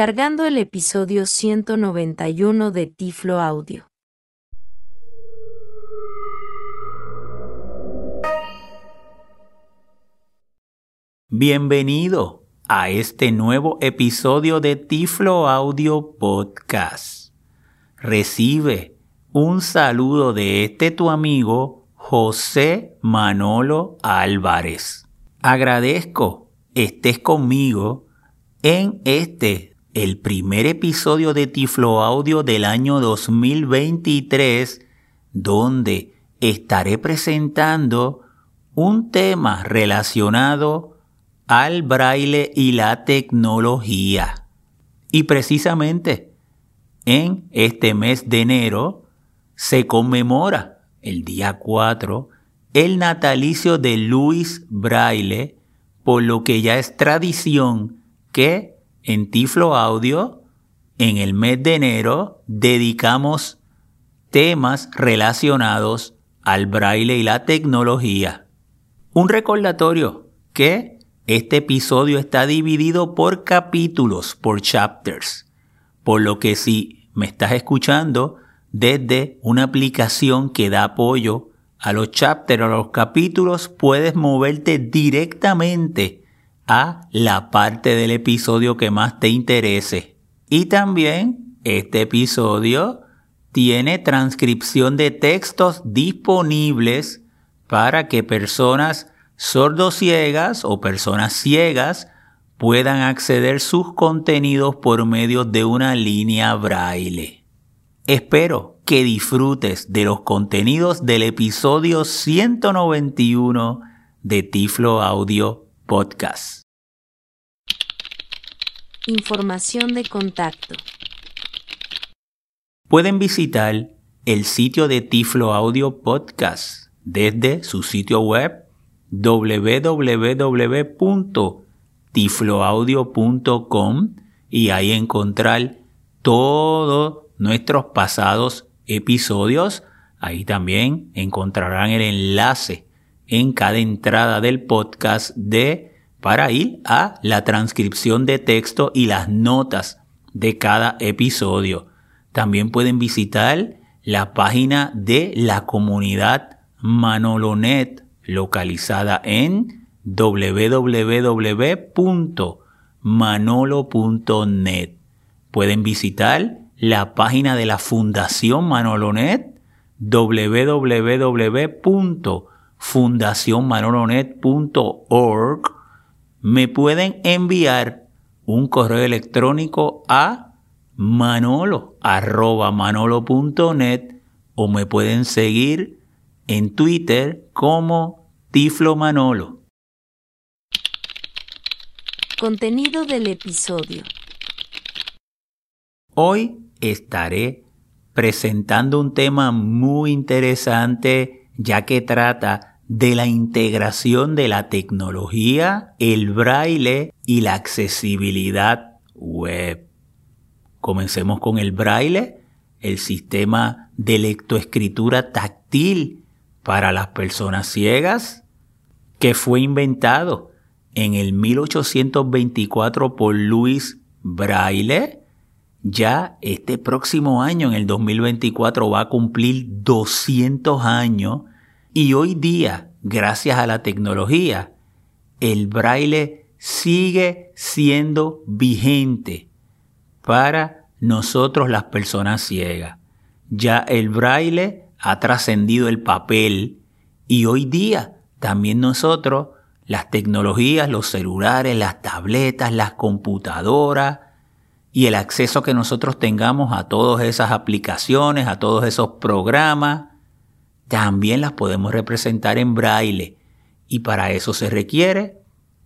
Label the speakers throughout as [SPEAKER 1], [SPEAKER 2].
[SPEAKER 1] Descargando el episodio 191 de Tiflo Audio.
[SPEAKER 2] Bienvenido a este nuevo episodio de Tiflo Audio Podcast. Recibe un saludo de este tu amigo José Manolo Álvarez. Agradezco estés conmigo en este, el primer episodio de Tiflo Audio del año 2023, donde estaré presentando un tema relacionado al braille y la tecnología. Y precisamente en este mes de enero se conmemora el día 4 el natalicio de Luis Braille, por lo que ya es tradición que en Tiflo Audio, en el mes de enero, dedicamos temas relacionados al braille y la tecnología. Un recordatorio que este episodio está dividido por capítulos, por chapters, por lo que si me estás escuchando desde una aplicación que da apoyo a los chapters, a los capítulos, puedes moverte directamente a la parte del episodio que más te interese. Y también este episodio tiene transcripción de textos disponibles para que personas sordociegas o personas ciegas puedan acceder sus contenidos por medio de una línea braille. Espero que disfrutes de los contenidos del episodio 191 de Tiflo Audio Podcast.
[SPEAKER 1] Información de contacto.
[SPEAKER 2] Pueden visitar el sitio de Tiflo Audio Podcast desde su sitio web www.tifloaudio.com y ahí encontrar todos nuestros pasados episodios. Ahí también encontrarán el enlace en cada entrada del podcast de para ir a la transcripción de texto y las notas de cada episodio. También pueden visitar la página de la comunidad Manolonet localizada en www.manolo.net. Pueden visitar la página de la Fundación Manolonet www.fundacionmanolonet.org me pueden enviar un correo electrónico a manolo o me pueden seguir en Twitter como Tiflo Manolo.
[SPEAKER 1] Contenido del episodio.
[SPEAKER 2] Hoy estaré presentando un tema muy interesante ya que trata de la integración de la tecnología, el braille y la accesibilidad web. Comencemos con el braille, el sistema de lectoescritura táctil para las personas ciegas, que fue inventado en el 1824 por Louis Braille. Ya este próximo año, en el 2024, va a cumplir 200 años y hoy día, gracias a la tecnología, el braille sigue siendo vigente para nosotros las personas ciegas. Ya el braille ha trascendido el papel y hoy día también nosotros, las tecnologías, los celulares, las tabletas, las computadoras y el acceso que nosotros tengamos a todas esas aplicaciones, a todos esos programas, también las podemos representar en braille y para eso se requiere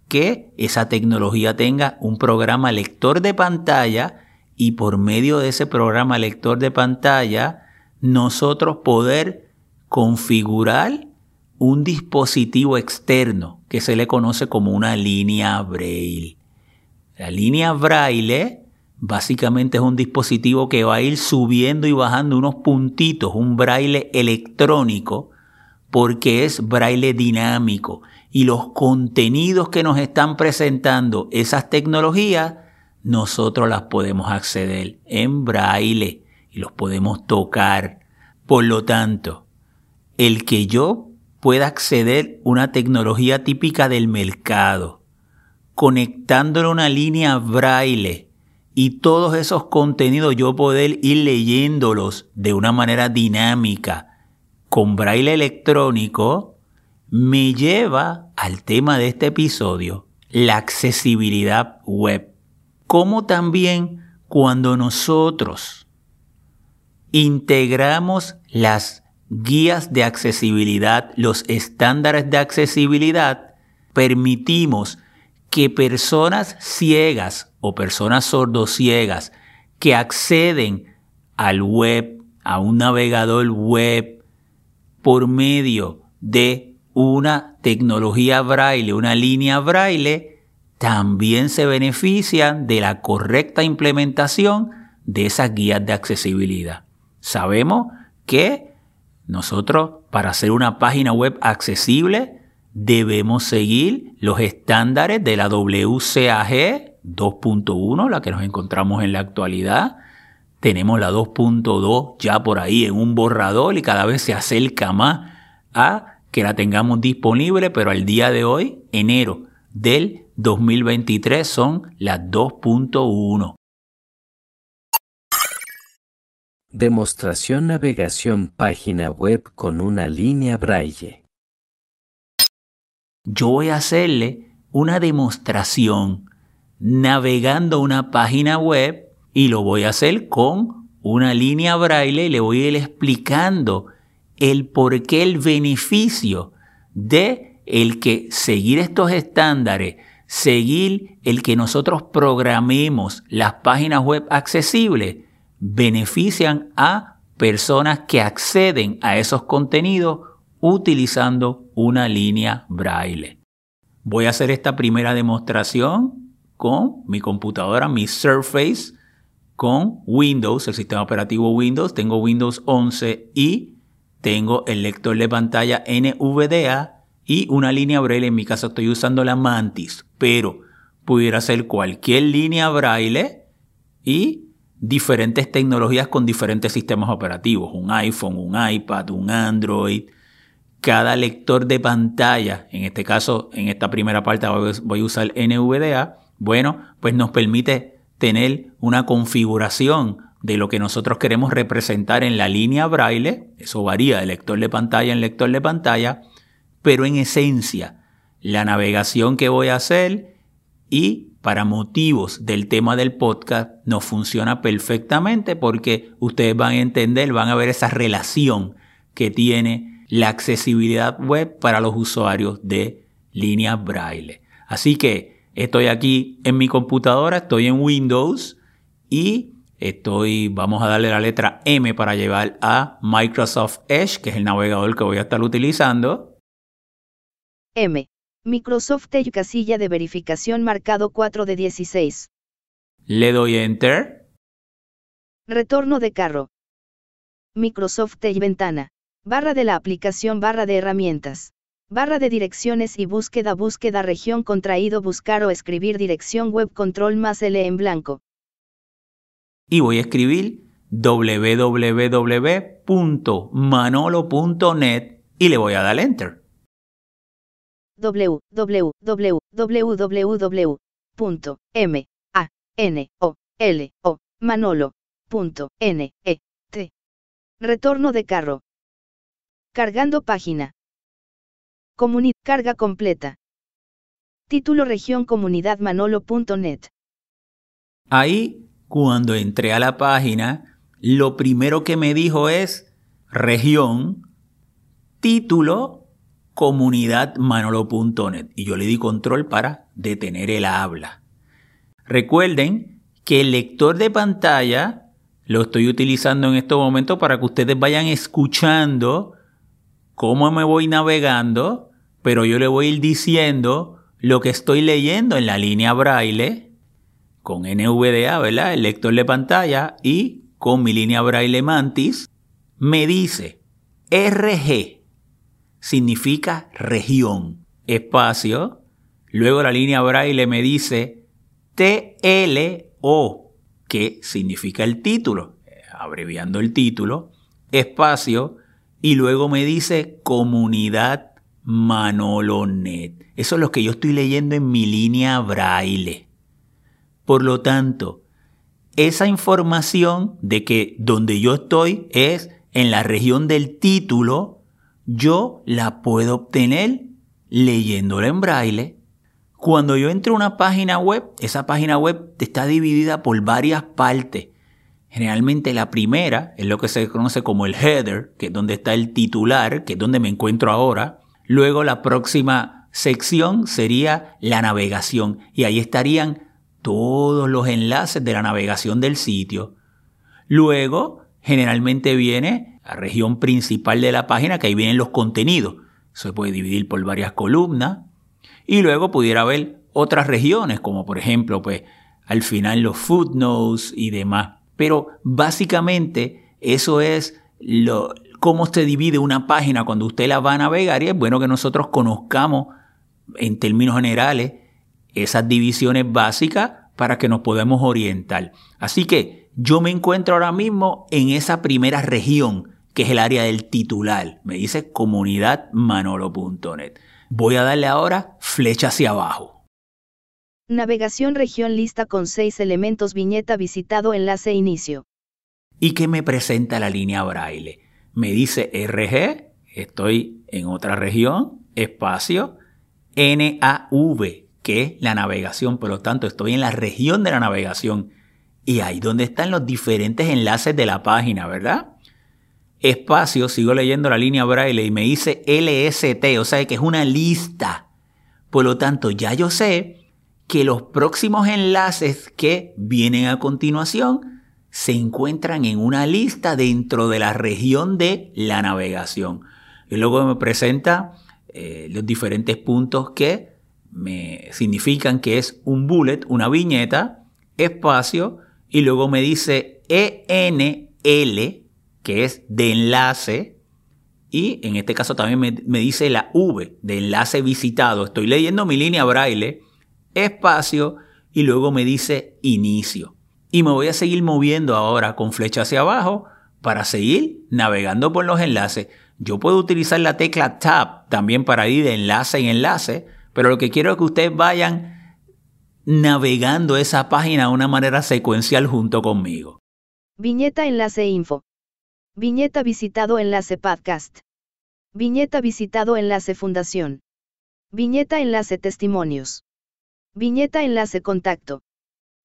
[SPEAKER 2] que esa tecnología tenga un programa lector de pantalla y por medio de ese programa lector de pantalla nosotros poder configurar un dispositivo externo que se le conoce como una línea braille. La línea braille Básicamente es un dispositivo que va a ir subiendo y bajando unos puntitos, un braille electrónico, porque es braille dinámico. Y los contenidos que nos están presentando esas tecnologías nosotros las podemos acceder en braille y los podemos tocar. Por lo tanto, el que yo pueda acceder a una tecnología típica del mercado, conectándole una línea braille y todos esos contenidos yo poder ir leyéndolos de una manera dinámica con braille electrónico, me lleva al tema de este episodio, la accesibilidad web. Como también cuando nosotros integramos las guías de accesibilidad, los estándares de accesibilidad, permitimos que personas ciegas o personas sordociegas que acceden al web, a un navegador web, por medio de una tecnología braille, una línea braille, también se benefician de la correcta implementación de esas guías de accesibilidad. Sabemos que nosotros para hacer una página web accesible debemos seguir los estándares de la WCAG 2.1, la que nos encontramos en la actualidad. Tenemos la 2.2 ya por ahí en un borrador y cada vez se acerca más a que la tengamos disponible, pero al día de hoy, enero del 2023, son las 2.1.
[SPEAKER 3] Demostración navegación página web con una línea braille.
[SPEAKER 2] Yo voy a hacerle una demostración navegando una página web y lo voy a hacer con una línea braille y le voy a ir explicando el por qué el beneficio de el que seguir estos estándares, seguir el que nosotros programemos las páginas web accesibles, benefician a personas que acceden a esos contenidos utilizando una línea braille. Voy a hacer esta primera demostración con mi computadora, mi Surface, con Windows, el sistema operativo Windows. Tengo Windows 11 y tengo el lector de pantalla NVDA y una línea braille. En mi caso estoy usando la Mantis, pero pudiera ser cualquier línea braille y diferentes tecnologías con diferentes sistemas operativos, un iPhone, un iPad, un Android. Cada lector de pantalla, en este caso, en esta primera parte voy a usar NVDA, bueno, pues nos permite tener una configuración de lo que nosotros queremos representar en la línea braille, eso varía de lector de pantalla en lector de pantalla, pero en esencia, la navegación que voy a hacer y para motivos del tema del podcast no funciona perfectamente porque ustedes van a entender, van a ver esa relación que tiene la accesibilidad web para los usuarios de línea braille. Así que estoy aquí en mi computadora, estoy en Windows y estoy, vamos a darle la letra M para llevar a Microsoft Edge, que es el navegador que voy a estar utilizando.
[SPEAKER 4] M. Microsoft Edge casilla de verificación marcado 4 de 16.
[SPEAKER 2] Le doy Enter.
[SPEAKER 4] Retorno de carro. Microsoft Edge ventana. Barra de la aplicación barra de herramientas. Barra de direcciones y búsqueda búsqueda región contraído buscar o escribir dirección web control más L en blanco.
[SPEAKER 2] Y voy a escribir www.manolo.net y le voy a dar Enter
[SPEAKER 4] www.manolo.net. Retorno de carro. Cargando página. Comunidad carga completa. Título región comunidad manolo.net.
[SPEAKER 2] Ahí, cuando entré a la página, lo primero que me dijo es región, título comunidadmanolo.net y yo le di control para detener el habla. Recuerden que el lector de pantalla lo estoy utilizando en este momento para que ustedes vayan escuchando cómo me voy navegando, pero yo le voy a ir diciendo lo que estoy leyendo en la línea braille con NVDA, ¿verdad? El lector de pantalla y con mi línea braille mantis me dice RG significa región, espacio. Luego la línea braille me dice TL O, que significa el título, abreviando el título, espacio, y luego me dice comunidad Manolonet. Eso es lo que yo estoy leyendo en mi línea braille. Por lo tanto, esa información de que donde yo estoy es en la región del título, yo la puedo obtener leyéndola en braille. Cuando yo entro a una página web, esa página web está dividida por varias partes. Generalmente la primera es lo que se conoce como el header, que es donde está el titular, que es donde me encuentro ahora. Luego la próxima sección sería la navegación y ahí estarían todos los enlaces de la navegación del sitio. Luego, generalmente viene la región principal de la página, que ahí vienen los contenidos. Se puede dividir por varias columnas. Y luego pudiera haber otras regiones, como por ejemplo, pues al final los footnotes y demás. Pero básicamente eso es lo, cómo se divide una página cuando usted la va a navegar y es bueno que nosotros conozcamos en términos generales esas divisiones básicas para que nos podamos orientar. Así que yo me encuentro ahora mismo en esa primera región, que es el área del titular. Me dice comunidadmanolo.net. Voy a darle ahora flecha hacia abajo.
[SPEAKER 4] Navegación región lista con seis elementos viñeta visitado enlace inicio.
[SPEAKER 2] ¿Y qué me presenta la línea braille? Me dice RG, estoy en otra región, espacio, NAV, que es la navegación, por lo tanto estoy en la región de la navegación y ahí donde están los diferentes enlaces de la página, ¿verdad? Espacio, sigo leyendo la línea braille y me dice LST, o sea que es una lista. Por lo tanto, ya yo sé que los próximos enlaces que vienen a continuación se encuentran en una lista dentro de la región de la navegación. Y luego me presenta eh, los diferentes puntos que me significan que es un bullet, una viñeta, espacio, y luego me dice ENL, que es de enlace, y en este caso también me, me, dice la V de enlace visitado. Estoy leyendo mi línea braille, espacio, y luego me dice inicio. Y me voy a seguir moviendo ahora con flecha hacia abajo para seguir navegando por los enlaces. Yo puedo utilizar la tecla Tab también para ir de enlace en enlace pero lo que quiero es que ustedes vayan navegando esa página de una manera secuencial junto conmigo.
[SPEAKER 4] Viñeta enlace info. Viñeta visitado enlace podcast. Viñeta visitado enlace fundación. Viñeta enlace testimonios. Viñeta enlace contacto.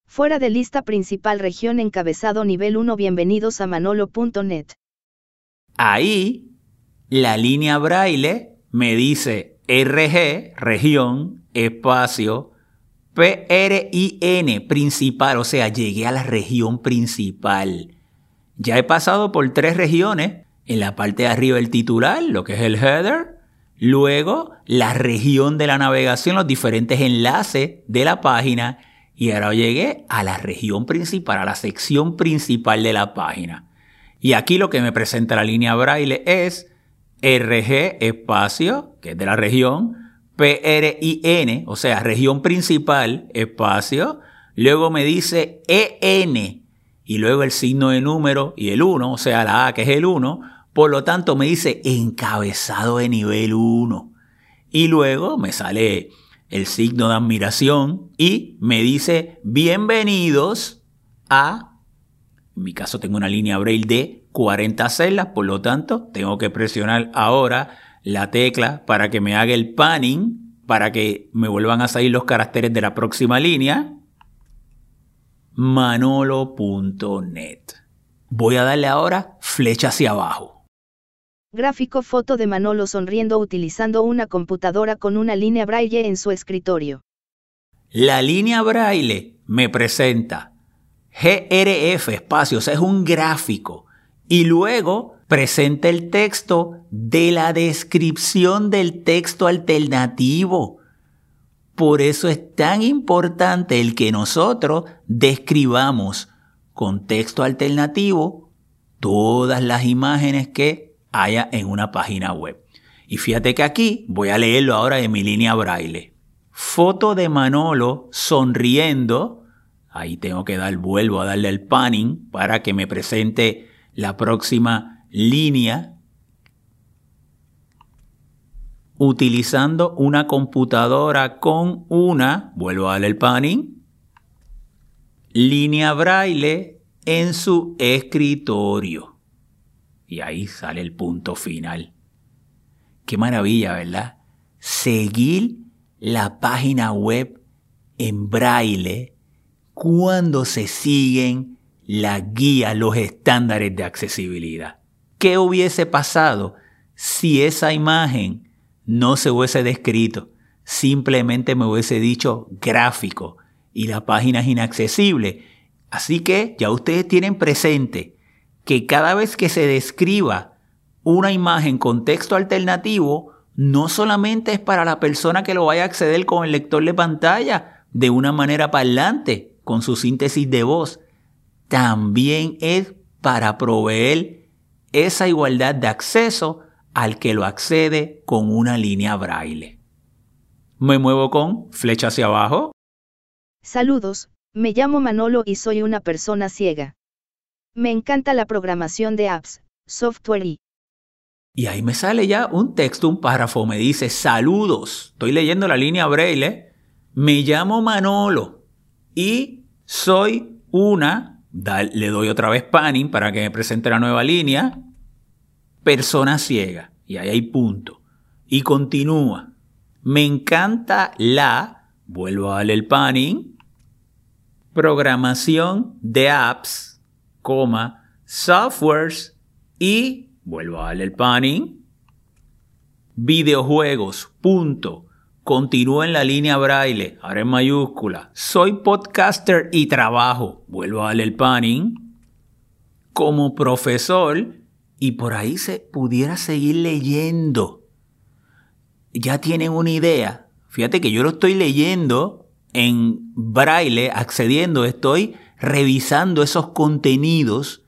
[SPEAKER 4] Fuera de lista principal región encabezado nivel 1 bienvenidos a manolo.net.
[SPEAKER 2] Ahí, la línea braille me dice RG, región, espacio, PRIN, principal, o sea, llegué a la región principal. Ya he pasado por tres regiones, en la parte de arriba el titular, lo que es el header, luego la región de la navegación, los diferentes enlaces de la página, y ahora llegué a la región principal, a la sección principal de la página. Y aquí lo que me presenta la línea braille es RG espacio, que es de la región, PRIN, o sea, región principal, espacio, luego me dice EN y luego el signo de número y el 1, o sea, la A que es el 1, por lo tanto me dice encabezado de nivel 1. Y luego me sale el signo de admiración y me dice bienvenidos a, en mi caso tengo una línea braille de 40 celdas, por lo tanto, tengo que presionar ahora la tecla para que me haga el panning, para que me vuelvan a salir los caracteres de la próxima línea. Manolo.net. Voy a darle ahora flecha hacia abajo.
[SPEAKER 4] Gráfico foto de Manolo sonriendo utilizando una computadora con una línea braille en su escritorio.
[SPEAKER 2] La línea braille me presenta GRF espacios, es un gráfico y luego presenta el texto de la descripción del texto alternativo. Por eso es tan importante el que nosotros describamos con texto alternativo todas las imágenes que haya en una página web. Y fíjate que aquí voy a leerlo ahora en mi línea braille. Foto de Manolo sonriendo Ahí tengo que dar, vuelvo a darle el panning para que me presente la próxima línea utilizando una computadora con una, vuelvo a darle el panning, línea braille en su escritorio. Y ahí sale el punto final. Qué maravilla, ¿verdad? Seguir la página web en braille cuando se siguen la guía, los estándares de accesibilidad. ¿Qué hubiese pasado si esa imagen no se hubiese descrito? Simplemente me hubiese dicho gráfico y la página es inaccesible. Así que ya ustedes tienen presente que cada vez que se describa una imagen con texto alternativo, no solamente es para la persona que lo vaya a acceder con el lector de pantalla de una manera parlante, con su síntesis de voz, también es para proveer esa igualdad de acceso al que lo accede con una línea braille. Me muevo con flecha hacia abajo.
[SPEAKER 4] Saludos, me llamo Manolo y soy una persona ciega. Me encanta la programación de apps, software y...
[SPEAKER 2] Y ahí me sale ya un texto, un párrafo, me dice saludos. Estoy leyendo la línea braille. Me llamo Manolo y soy una, le doy otra vez panning para que me presente la nueva línea, persona ciega. Y ahí hay punto. Y continúa. Me encanta la, vuelvo a darle el panning, programación de apps, softwares y, vuelvo a darle el panning, videojuegos, punto. Continúo en la línea braille, ahora en mayúscula. Soy podcaster y trabajo, vuelvo a darle el panning, como profesor y por ahí se pudiera seguir leyendo. Ya tienen una idea. Fíjate que yo lo estoy leyendo en braille, accediendo, estoy revisando esos contenidos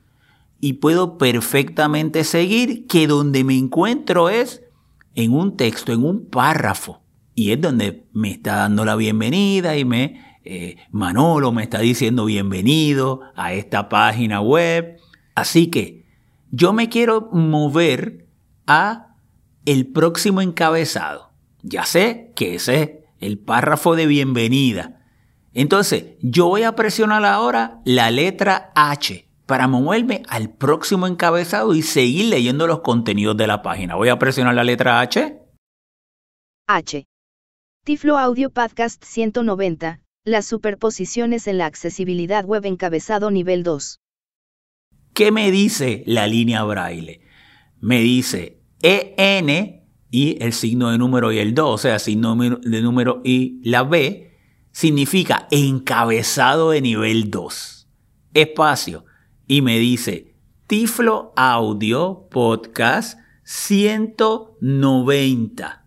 [SPEAKER 2] y puedo perfectamente seguir que donde me encuentro es en un texto, en un párrafo. Y es donde me está dando la bienvenida y me, eh, Manolo me está diciendo bienvenido a esta página web. Así que yo me quiero mover a el próximo encabezado. Ya sé que ese es el párrafo de bienvenida. Entonces, yo voy a presionar ahora la letra H para moverme al próximo encabezado y seguir leyendo los contenidos de la página. Voy a presionar la letra H.
[SPEAKER 4] H. Tiflo Audio Podcast 190. Las superposiciones en la accesibilidad web encabezado nivel 2.
[SPEAKER 2] ¿Qué me dice la línea braille? Me dice EN y el signo de número y el 2, o sea, signo de número y la B, significa encabezado de nivel 2. Espacio. Y me dice Tiflo Audio Podcast 190.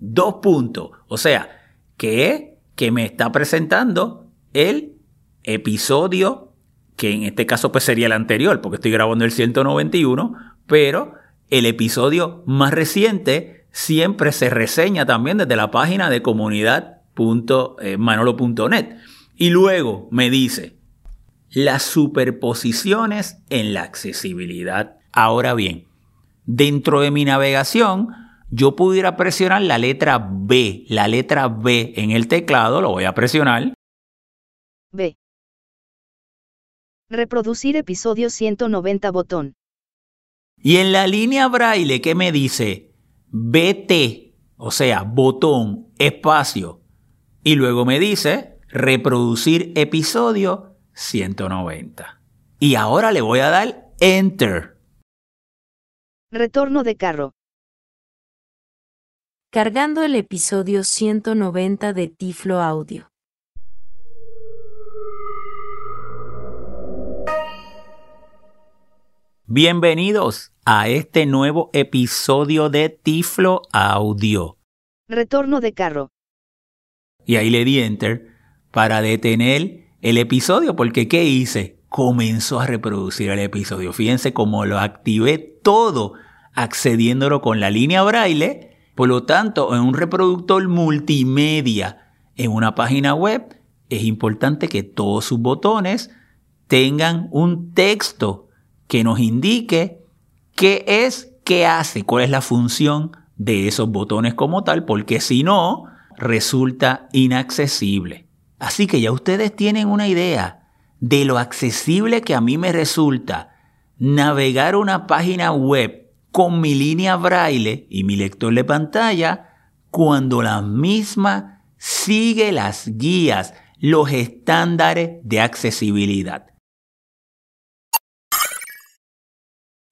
[SPEAKER 2] Dos puntos. O sea, que, que me está presentando el episodio que en este caso pues sería el anterior, porque estoy grabando el 191, pero el episodio más reciente siempre se reseña también desde la página de comunidad.manolo.net. Y luego me dice, las superposiciones en la accesibilidad. Ahora bien, dentro de mi navegación, yo pudiera presionar la letra B, la letra B en el teclado, lo voy a presionar.
[SPEAKER 4] B. Reproducir episodio 190 botón.
[SPEAKER 2] Y en la línea braille, ¿qué me dice? BT, o sea, botón, espacio. Y luego me dice reproducir episodio 190. Y ahora le voy a dar Enter.
[SPEAKER 4] Retorno de carro.
[SPEAKER 1] Cargando el episodio 190 de Tiflo Audio.
[SPEAKER 2] Bienvenidos a este nuevo episodio de Tiflo Audio.
[SPEAKER 4] Retorno de carro.
[SPEAKER 2] Y ahí le di enter para detener el episodio porque ¿qué hice? Comenzó a reproducir el episodio. Fíjense cómo lo activé todo accediéndolo con la línea braille. Por lo tanto, en un reproductor multimedia en una página web, es importante que todos sus botones tengan un texto que nos indique qué es, qué hace, cuál es la función de esos botones como tal, porque si no, resulta inaccesible. Así que ya ustedes tienen una idea de lo accesible que a mí me resulta navegar una página web con mi línea braille y mi lector de pantalla cuando la misma sigue las guías, los estándares de accesibilidad.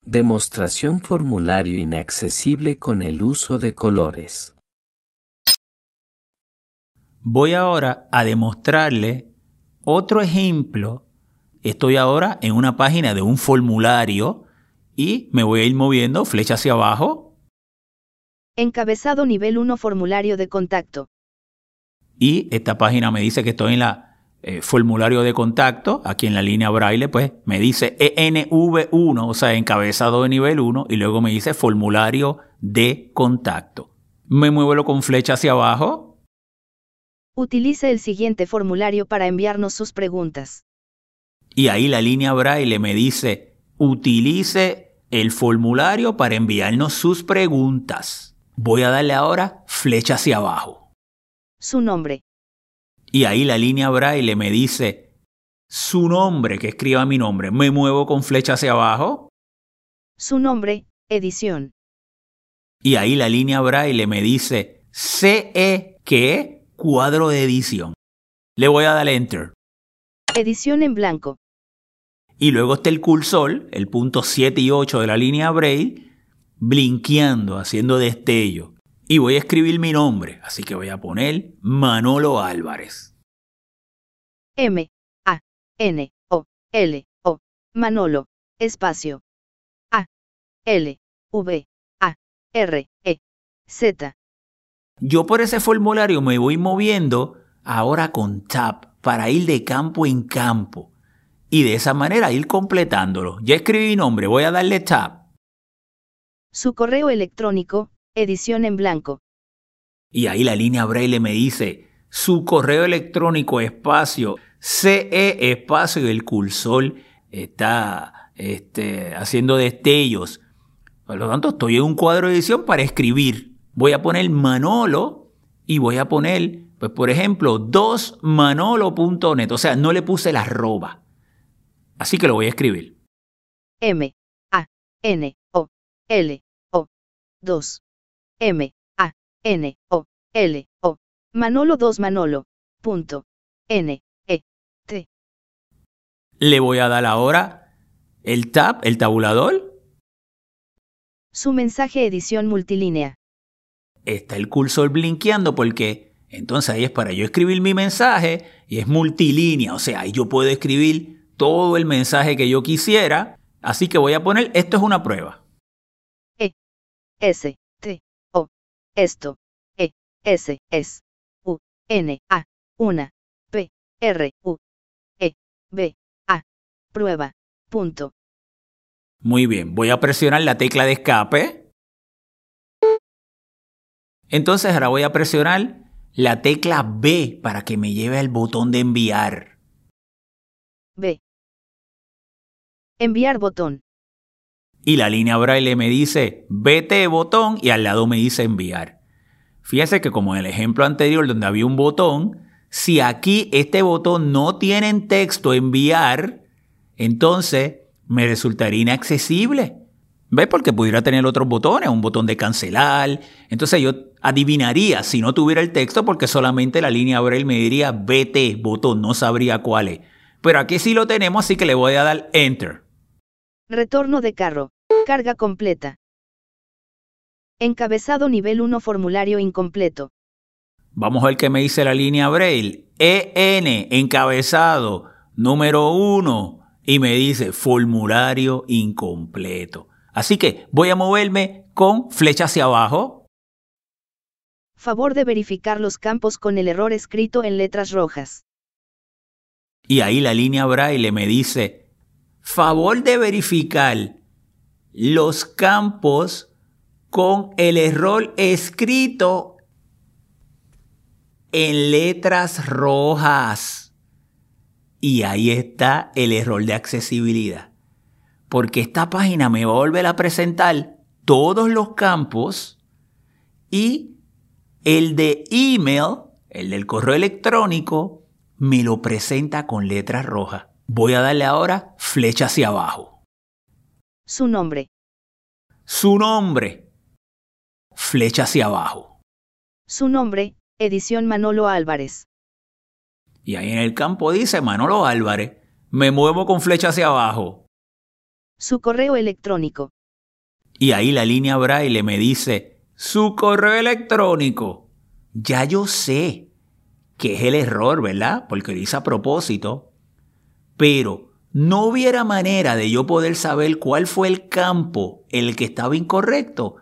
[SPEAKER 3] Demostración formulario inaccesible con el uso de colores.
[SPEAKER 2] Voy ahora a demostrarle otro ejemplo. Estoy ahora en una página de un formulario y me voy a ir moviendo flecha hacia abajo.
[SPEAKER 4] Encabezado nivel 1 formulario de contacto.
[SPEAKER 2] Y esta página me dice que estoy en la eh, formulario de contacto, aquí en la línea braille, pues me dice ENV1, o sea, encabezado de nivel 1, y luego me dice formulario de contacto. Me muevo con flecha hacia abajo
[SPEAKER 4] Utilice el siguiente formulario para enviarnos sus preguntas.
[SPEAKER 2] Y ahí la línea braille me dice, utilice el formulario para enviarnos sus preguntas. Voy a darle ahora flecha hacia abajo.
[SPEAKER 4] Su nombre.
[SPEAKER 2] Y ahí la línea braille me dice, su nombre, que escriba mi nombre. Me muevo con flecha hacia abajo.
[SPEAKER 4] Su nombre, edición.
[SPEAKER 2] Y ahí la línea braille me dice, CE, que cuadro de edición. Le voy a dar enter.
[SPEAKER 4] Edición en blanco.
[SPEAKER 2] Y luego está el cursor, el punto 7 y 8 de la línea Braille, blinqueando, haciendo destello. Y voy a escribir mi nombre, así que voy a poner Manolo Álvarez.
[SPEAKER 4] M, A, N, O, L, O, Manolo, espacio. A, L, V, A, R, E, Z,
[SPEAKER 2] yo por ese formulario me voy moviendo ahora con Tab para ir de campo en campo y de esa manera ir completándolo. Ya escribí mi nombre, voy a darle Tab.
[SPEAKER 4] Su correo electrónico, edición en blanco.
[SPEAKER 2] Y ahí la línea braille me dice, su correo electrónico espacio, CE espacio y el cursor está este, haciendo destellos. Por lo tanto, estoy en un cuadro de edición para escribir voy a poner Manolo y voy a poner, pues por ejemplo, 2manolo.net. O sea, no le puse la arroba. Así que lo voy a escribir.
[SPEAKER 4] M, A, N, O, L, O, 2. M, A, N, O, L, O. Manolo 2 Manolo. Punto. N, E, T.
[SPEAKER 2] Le voy a dar ahora el tab, el tabulador.
[SPEAKER 4] Su mensaje edición multilínea
[SPEAKER 2] está el cursor blinqueando porque entonces ahí es para yo escribir mi mensaje y es multilínea, o sea, ahí yo puedo escribir todo el mensaje que yo quisiera, así que voy a poner, esto es una prueba.
[SPEAKER 4] E, S, T, O, esto, E, S, S, U, N, A, una, P, R, U, E, B, A, prueba, punto.
[SPEAKER 2] Muy bien, voy a presionar la tecla de escape entonces ahora voy a presionar la tecla B para que me lleve al botón de enviar.
[SPEAKER 4] B. Enviar botón.
[SPEAKER 2] Y la línea braille me dice vete botón y al lado me dice enviar. Fíjense que como en el ejemplo anterior donde había un botón, si aquí este botón no tiene texto enviar, entonces me resultaría inaccesible. ¿Ves? Porque pudiera tener otros botones, un botón de cancelar. Entonces yo adivinaría si no tuviera el texto porque solamente la línea Braille me diría BT, botón, no sabría cuál es. Pero aquí sí lo tenemos, así que le voy a dar Enter.
[SPEAKER 4] Retorno de carro. Carga completa. Encabezado nivel 1 formulario incompleto.
[SPEAKER 2] Vamos a ver qué me dice la línea Braille. EN, encabezado, número 1. Y me dice formulario incompleto. Así que voy a moverme con flecha hacia abajo.
[SPEAKER 4] Favor de verificar los campos con el error escrito en letras rojas.
[SPEAKER 2] Y ahí la línea braille me dice, favor de verificar los campos con el error escrito en letras rojas. Y ahí está el error de accesibilidad. Porque esta página me va a volver a presentar todos los campos y el de email, el del correo electrónico, me lo presenta con letras rojas. Voy a darle ahora flecha hacia abajo.
[SPEAKER 4] Su nombre.
[SPEAKER 2] Su nombre. Flecha hacia abajo.
[SPEAKER 4] Su nombre, edición Manolo Álvarez.
[SPEAKER 2] Y ahí en el campo dice Manolo Álvarez. Me muevo con flecha hacia abajo.
[SPEAKER 4] Su correo electrónico.
[SPEAKER 2] Y ahí la línea braille me dice su correo electrónico. Ya yo sé que es el error, ¿verdad? Porque lo hice a propósito. Pero no hubiera manera de yo poder saber cuál fue el campo en el que estaba incorrecto.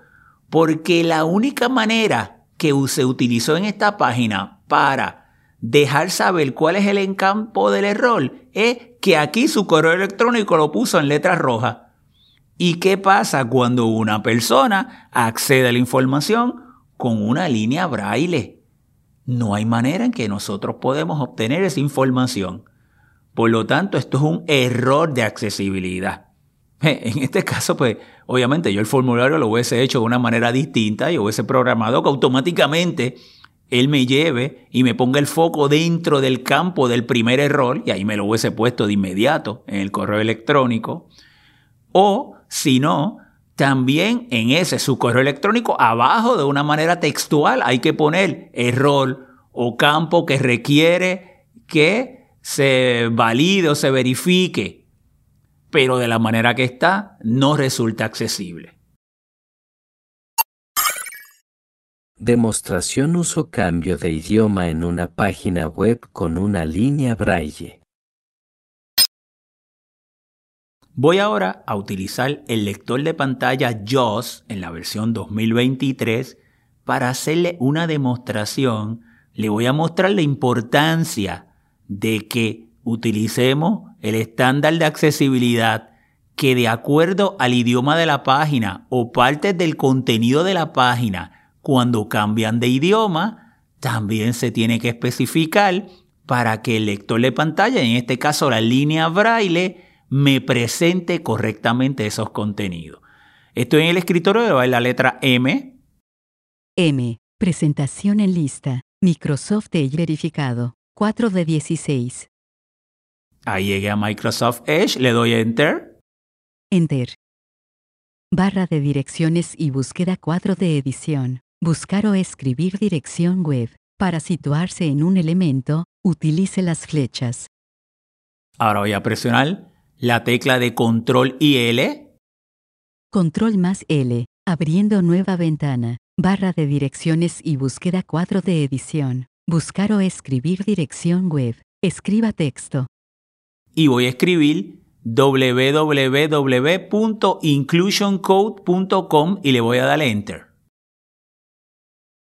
[SPEAKER 2] Porque la única manera que se utilizó en esta página para dejar saber cuál es el encampo del error es que aquí su correo electrónico lo puso en letras rojas. ¿Y qué pasa cuando una persona accede a la información con una línea braille? No hay manera en que nosotros podemos obtener esa información. Por lo tanto, esto es un error de accesibilidad. En este caso, pues, obviamente yo el formulario lo hubiese hecho de una manera distinta y hubiese programado que automáticamente él me lleve y me ponga el foco dentro del campo del primer error, y ahí me lo hubiese puesto de inmediato en el correo electrónico, o si no, también en ese su correo electrónico, abajo de una manera textual, hay que poner error o campo que requiere que se valide o se verifique, pero de la manera que está no resulta accesible.
[SPEAKER 3] Demostración uso cambio de idioma en una página web con una línea braille.
[SPEAKER 2] Voy ahora a utilizar el lector de pantalla JAWS en la versión 2023 para hacerle una demostración. Le voy a mostrar la importancia de que utilicemos el estándar de accesibilidad que de acuerdo al idioma de la página o partes del contenido de la página cuando cambian de idioma, también se tiene que especificar para que el lector de pantalla, en este caso la línea braille, me presente correctamente esos contenidos. Estoy en el escritorio de la letra M.
[SPEAKER 5] M. Presentación en lista. Microsoft Edge verificado. 4 de 16.
[SPEAKER 2] Ahí llegué a Microsoft Edge, le doy Enter.
[SPEAKER 5] Enter. Barra de direcciones y búsqueda 4 de edición. Buscar o escribir dirección web. Para situarse en un elemento, utilice las flechas.
[SPEAKER 2] Ahora voy a presionar la tecla de control y L.
[SPEAKER 5] Control más L, abriendo nueva ventana. Barra de direcciones y búsqueda 4 de edición. Buscar o escribir dirección web. Escriba texto.
[SPEAKER 2] Y voy a escribir www.inclusioncode.com y le voy a dar Enter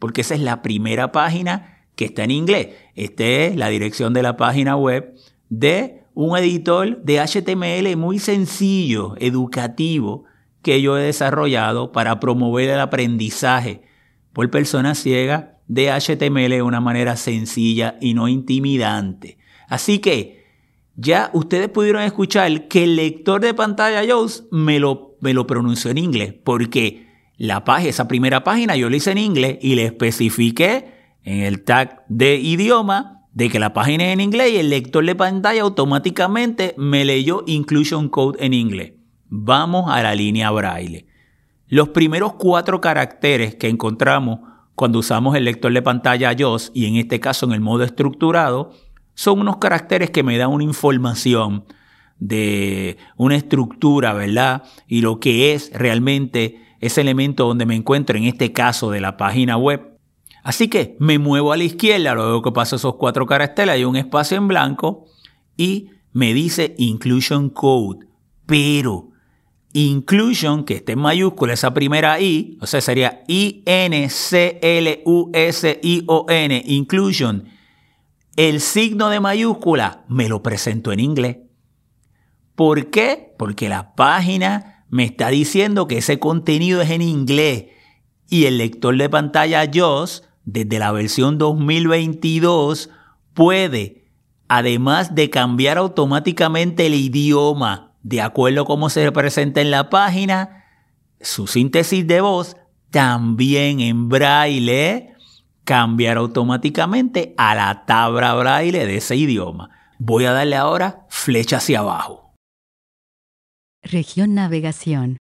[SPEAKER 2] porque esa es la primera página que está en inglés. Esta es la dirección de la página web de un editor de HTML muy sencillo, educativo, que yo he desarrollado para promover el aprendizaje por personas ciegas de HTML de una manera sencilla y no intimidante. Así que ya ustedes pudieron escuchar que el lector de pantalla JAWS me lo, me lo pronunció en inglés, porque la página, esa primera página yo la hice en inglés y le especifiqué en el tag de idioma de que la página es en inglés y el lector de pantalla automáticamente me leyó Inclusion Code en inglés. Vamos a la línea braille. Los primeros cuatro caracteres que encontramos cuando usamos el lector de pantalla JOS y en este caso en el modo estructurado son unos caracteres que me dan una información de una estructura, ¿verdad? Y lo que es realmente ese elemento donde me encuentro, en este caso de la página web. Así que me muevo a la izquierda, luego que paso esos cuatro caracteres, hay un espacio en blanco y me dice Inclusion Code, pero Inclusion, que esté en mayúscula esa primera I, o sea, sería I-N-C-L-U-S-I-O-N, Inclusion, el signo de mayúscula me lo presentó en inglés. ¿Por qué? Porque la página me está diciendo que ese contenido es en inglés y el lector de pantalla JOS, desde la versión 2022, puede, además de cambiar automáticamente el idioma de acuerdo a cómo se presenta en la página, su síntesis de voz también en braille cambiar automáticamente a la tabla braille de ese idioma. Voy a darle ahora flecha hacia abajo.
[SPEAKER 5] Región navegación.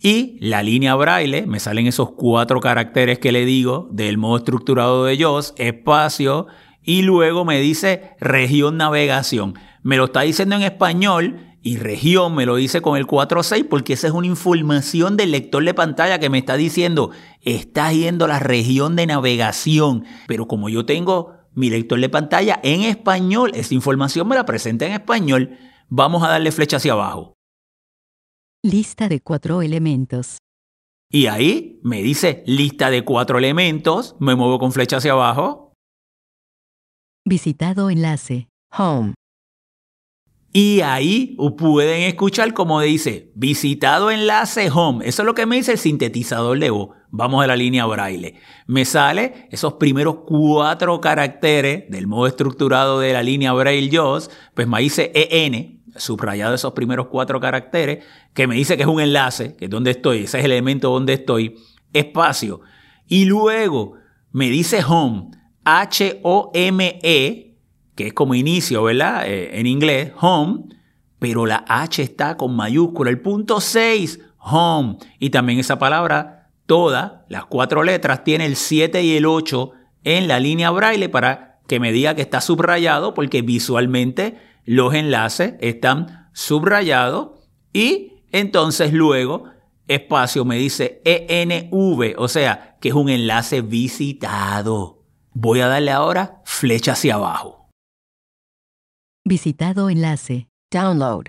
[SPEAKER 2] Y la línea braille, me salen esos cuatro caracteres que le digo del modo estructurado de JOS, espacio, y luego me dice región navegación. Me lo está diciendo en español y región me lo dice con el 46 porque esa es una información del lector de pantalla que me está diciendo, está yendo a la región de navegación. Pero como yo tengo mi lector de pantalla en español, esa información me la presenta en español. Vamos a darle flecha hacia abajo.
[SPEAKER 5] Lista de cuatro elementos.
[SPEAKER 2] Y ahí me dice lista de cuatro elementos, me muevo con flecha hacia abajo.
[SPEAKER 5] Visitado enlace.
[SPEAKER 6] Home.
[SPEAKER 2] Y ahí pueden escuchar como dice visitado enlace home. Eso es lo que me dice el sintetizador de voz. Vamos a la línea braille. Me sale esos primeros cuatro caracteres del modo estructurado de la línea braille JOS. Pues me dice EN, subrayado esos primeros cuatro caracteres, que me dice que es un enlace, que es donde estoy, ese es el elemento donde estoy, espacio. Y luego me dice home, H-O-M-E, que es como inicio, ¿verdad? Eh, en inglés, home, pero la H está con mayúscula. El punto 6, home. Y también esa palabra, toda, las cuatro letras, tiene el 7 y el 8 en la línea braille para que me diga que está subrayado, porque visualmente los enlaces están subrayados y entonces luego espacio me dice ENV, o sea, que es un enlace visitado. Voy a darle ahora flecha hacia abajo.
[SPEAKER 5] Visitado enlace.
[SPEAKER 6] Download.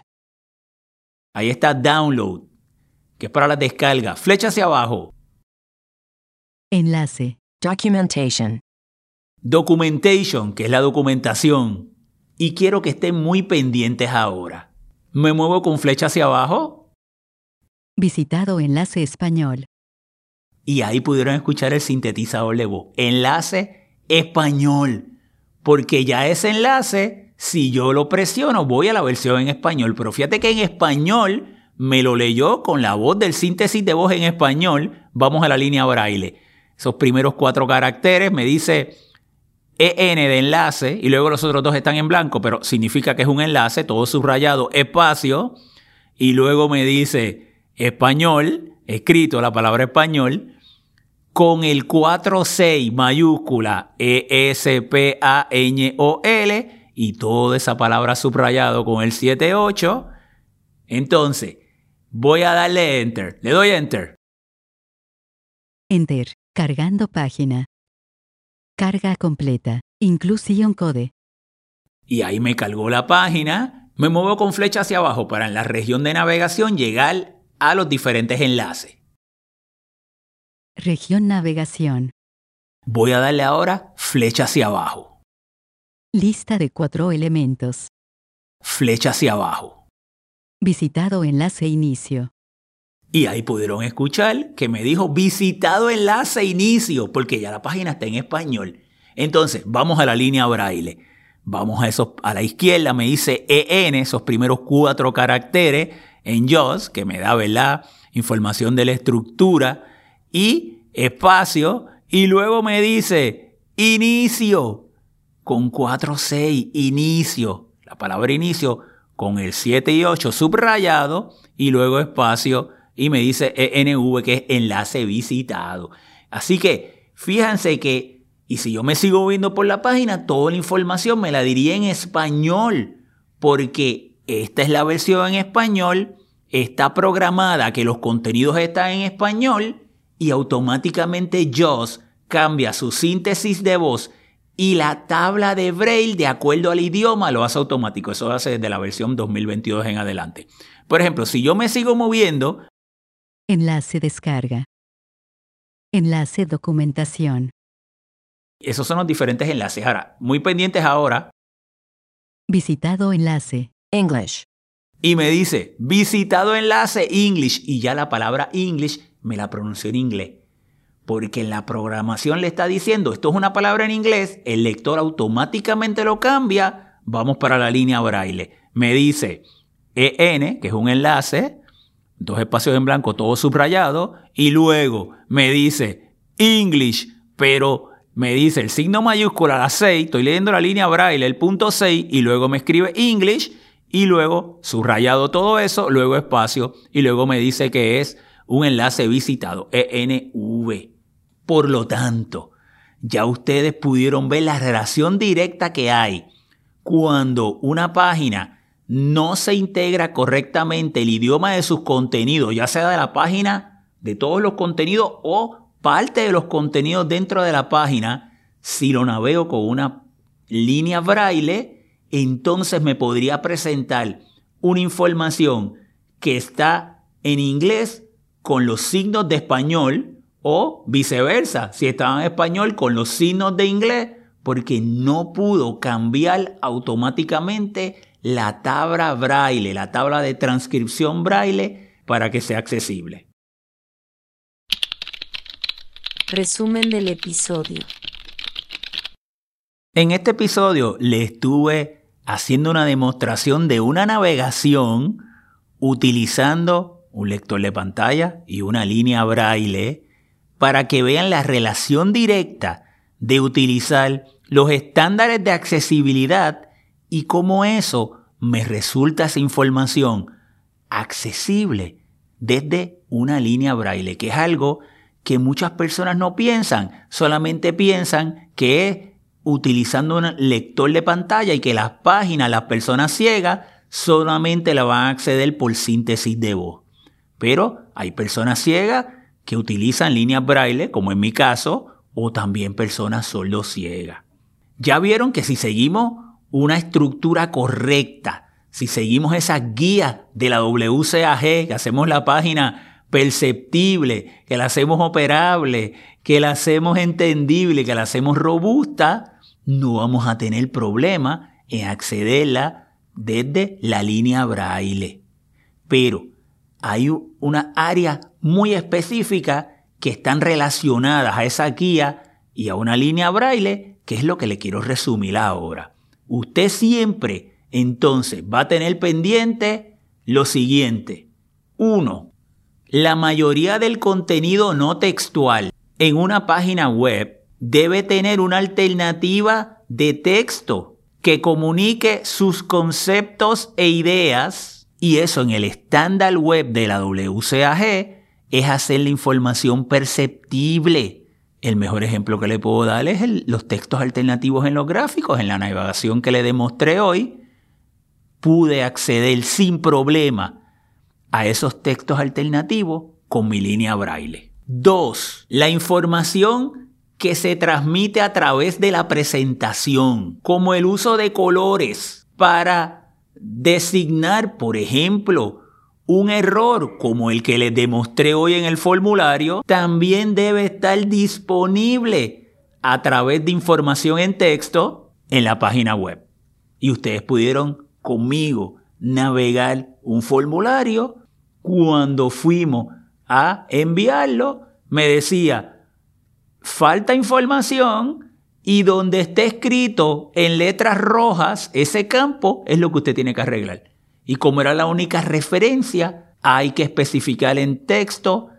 [SPEAKER 2] Ahí está download, que es para la descarga. Flecha hacia abajo.
[SPEAKER 5] Enlace.
[SPEAKER 6] Documentation.
[SPEAKER 2] Documentation, que es la documentación. Y quiero que estén muy pendientes ahora. Me muevo con flecha hacia abajo
[SPEAKER 5] Visitado enlace español.
[SPEAKER 2] y ahí pudieron escuchar el sintetizador de voz. Enlace español. Porque ya ese enlace, si yo lo presiono, voy a la versión en español. Pero fíjate que en español me lo leyó con la voz del síntesis de voz en español. Vamos a la línea braille. Esos primeros cuatro caracteres me dice EN de enlace y luego los otros dos están en blanco, pero significa que es un enlace, todo subrayado, espacio. Y luego me dice español, escrito la palabra español, con el 46 mayúscula E-S-P-A-N-O-L y toda esa palabra subrayado con el 78. Entonces, voy a darle enter. Le doy enter.
[SPEAKER 5] Enter. Cargando página. Carga completa. Inclusión code.
[SPEAKER 2] Y ahí me cargó la página. Me muevo con flecha hacia abajo para en la región de navegación llegar a los diferentes enlaces.
[SPEAKER 5] Región navegación.
[SPEAKER 2] Voy a darle ahora flecha hacia abajo.
[SPEAKER 5] Lista de cuatro elementos.
[SPEAKER 2] Flecha hacia abajo.
[SPEAKER 5] Visitado enlace inicio.
[SPEAKER 2] Y ahí pudieron escuchar que me dijo visitado enlace inicio, porque ya la página está en español. Entonces, vamos a la línea braille. Vamos a esos, a la izquierda me dice EN, esos primeros cuatro caracteres en JOS, que me da, ¿verdad? Información de la estructura y espacio. Y luego me dice inicio con 4-6, inicio. La palabra inicio con el 7 y 8 subrayado y luego espacio y me dice ENV que es enlace visitado. Así que fíjense que, y si yo me sigo viendo por la página, toda la información me la diría en español, porque esta es la versión en español, está programada que los contenidos están en español y automáticamente JOS cambia su síntesis de voz y la tabla de Braille de acuerdo al idioma lo hace automático. Eso hace desde la versión 2022 en adelante. Por ejemplo, si yo me sigo moviendo,
[SPEAKER 5] Enlace descarga. Enlace documentación.
[SPEAKER 2] esos son los diferentes enlaces. Ahora, muy pendientes ahora,
[SPEAKER 5] Visitado enlace.
[SPEAKER 6] English.
[SPEAKER 2] y me dice visitado enlace English y ya la palabra English me la pronunció en inglés. Porque en la programación le está diciendo esto es una palabra en inglés, el lector automáticamente lo cambia, vamos para la línea braille. Me dice EN, que es un enlace, dos espacios en blanco, todo subrayado, y luego me dice English, pero me dice el signo mayúscula, la 6, estoy leyendo la línea braille, el punto 6, y luego me escribe English, y luego subrayado todo eso, luego espacio, y luego me dice que es un enlace visitado, ENV. Por lo tanto, ya ustedes pudieron ver la relación directa que hay cuando una página no se integra correctamente el idioma de sus contenidos, ya sea de la página, de todos los contenidos o parte de los contenidos dentro de la página, si lo navego con una línea braille, entonces me podría presentar una información que está en inglés con los signos de español o viceversa, si estaba en español con los signos de inglés, porque no pudo cambiar automáticamente la tabla braille, la tabla de transcripción braille para que sea accesible.
[SPEAKER 1] Resumen del episodio.
[SPEAKER 2] En este episodio le estuve haciendo una demostración de una navegación utilizando un lector de pantalla y una línea braille para que vean la relación directa de utilizar los estándares de accesibilidad y cómo eso me resulta esa información accesible desde una línea braille, que es algo que muchas personas no piensan, solamente piensan que es utilizando un lector de pantalla y que las páginas, las personas ciegas, solamente la van a acceder por síntesis de voz. Pero hay personas ciegas que utilizan líneas braille, como en mi caso, o también personas sordos ciegas. Ya vieron que si seguimos una estructura correcta, si seguimos esas guías de la WCAG, que hacemos la página perceptible, que la hacemos operable, que la hacemos entendible, que la hacemos robusta, no vamos a tener problema en accederla desde la línea braille. Pero hay una área muy específica que están relacionadas a esa guía y a una línea braille, que es lo que le quiero resumir ahora. Usted siempre entonces va a tener pendiente lo siguiente. Uno, la mayoría del contenido no textual en una página web debe tener una alternativa de texto que comunique sus conceptos e ideas y eso en el estándar web de la WCAG es hacer la información perceptible. El mejor ejemplo que le puedo dar es los textos alternativos en los gráficos. En la navegación que le demostré hoy, pude acceder sin problema a esos textos alternativos con mi línea braille. Dos, la información que se transmite a través de la presentación, como el uso de colores para designar, por ejemplo, un error como el que les demostré hoy en el formulario, también debe estar disponible a través de información en texto en la página web. Y ustedes pudieron conmigo navegar un formulario. Cuando fuimos a enviarlo, me decía, falta información y donde esté escrito en letras rojas ese campo es lo que usted tiene que arreglar. Y como era la única referencia, hay que especificar en texto,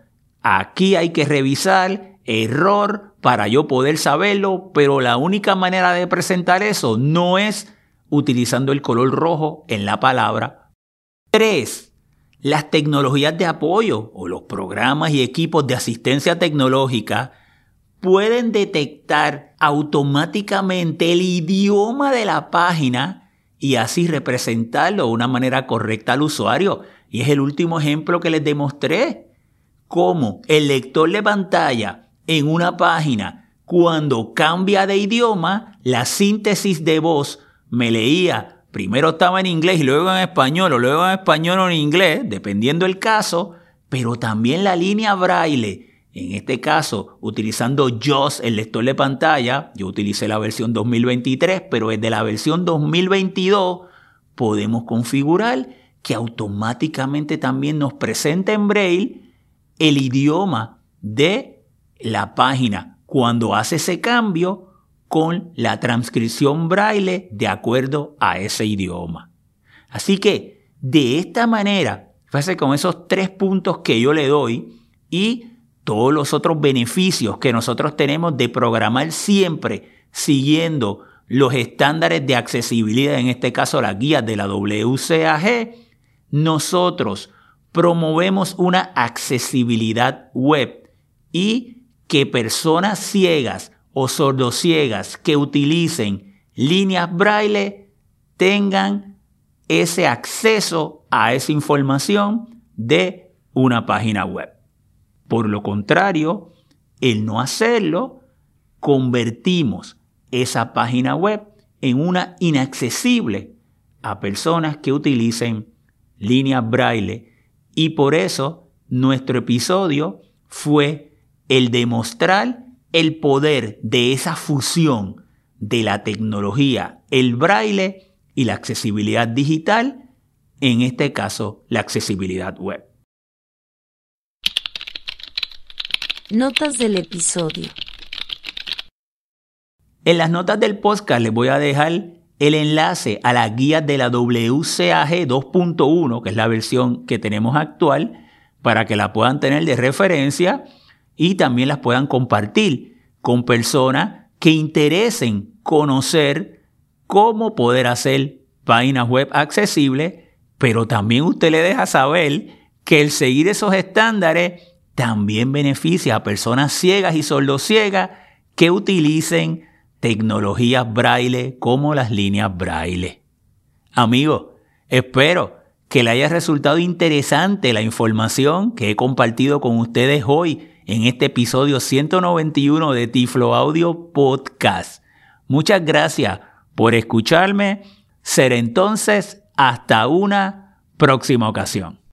[SPEAKER 2] aquí hay que revisar, error, para yo poder saberlo, pero la única manera de presentar eso no es utilizando el color rojo en la palabra. 3. Las tecnologías de apoyo o los programas y equipos de asistencia tecnológica pueden detectar automáticamente el idioma de la página y así representarlo de una manera correcta al usuario. Y es el último ejemplo que les demostré. Cómo el lector de pantalla en una página, cuando cambia de idioma, la síntesis de voz me leía, primero estaba en inglés y luego en español, o luego en español o en inglés, dependiendo el caso, pero también la línea braille. En este caso, utilizando JOS, el lector de pantalla, yo utilicé la versión 2023, pero desde la versión 2022 podemos configurar que automáticamente también nos presenta en braille el idioma de la página cuando hace ese cambio con la transcripción braille de acuerdo a ese idioma. Así que de esta manera, fíjese con esos tres puntos que yo le doy y todos los otros beneficios que nosotros tenemos de programar siempre siguiendo los estándares de accesibilidad, en este caso las guías de la WCAG, nosotros promovemos una accesibilidad web y que personas ciegas o sordociegas que utilicen líneas braille tengan ese acceso a esa información de una página web. Por lo contrario, el no hacerlo, convertimos esa página web en una inaccesible a personas que utilicen líneas braille y por eso nuestro episodio fue el demostrar el poder de esa fusión de la tecnología, el braille y la accesibilidad digital, en este caso la accesibilidad web.
[SPEAKER 1] Notas del episodio.
[SPEAKER 2] En las notas del podcast les voy a dejar el enlace a la guía de la WCAG 2.1, que es la versión que tenemos actual, para que la puedan tener de referencia y también las puedan compartir con personas que interesen conocer cómo poder hacer páginas web accesibles, pero también usted le deja saber que el seguir esos estándares también beneficia a personas ciegas y sordociegas que utilicen tecnologías braille como las líneas braille. Amigos, espero que le haya resultado interesante la información que he compartido con ustedes hoy en este episodio 191 de Tiflo Audio Podcast. Muchas gracias por escucharme. Será entonces hasta una próxima ocasión.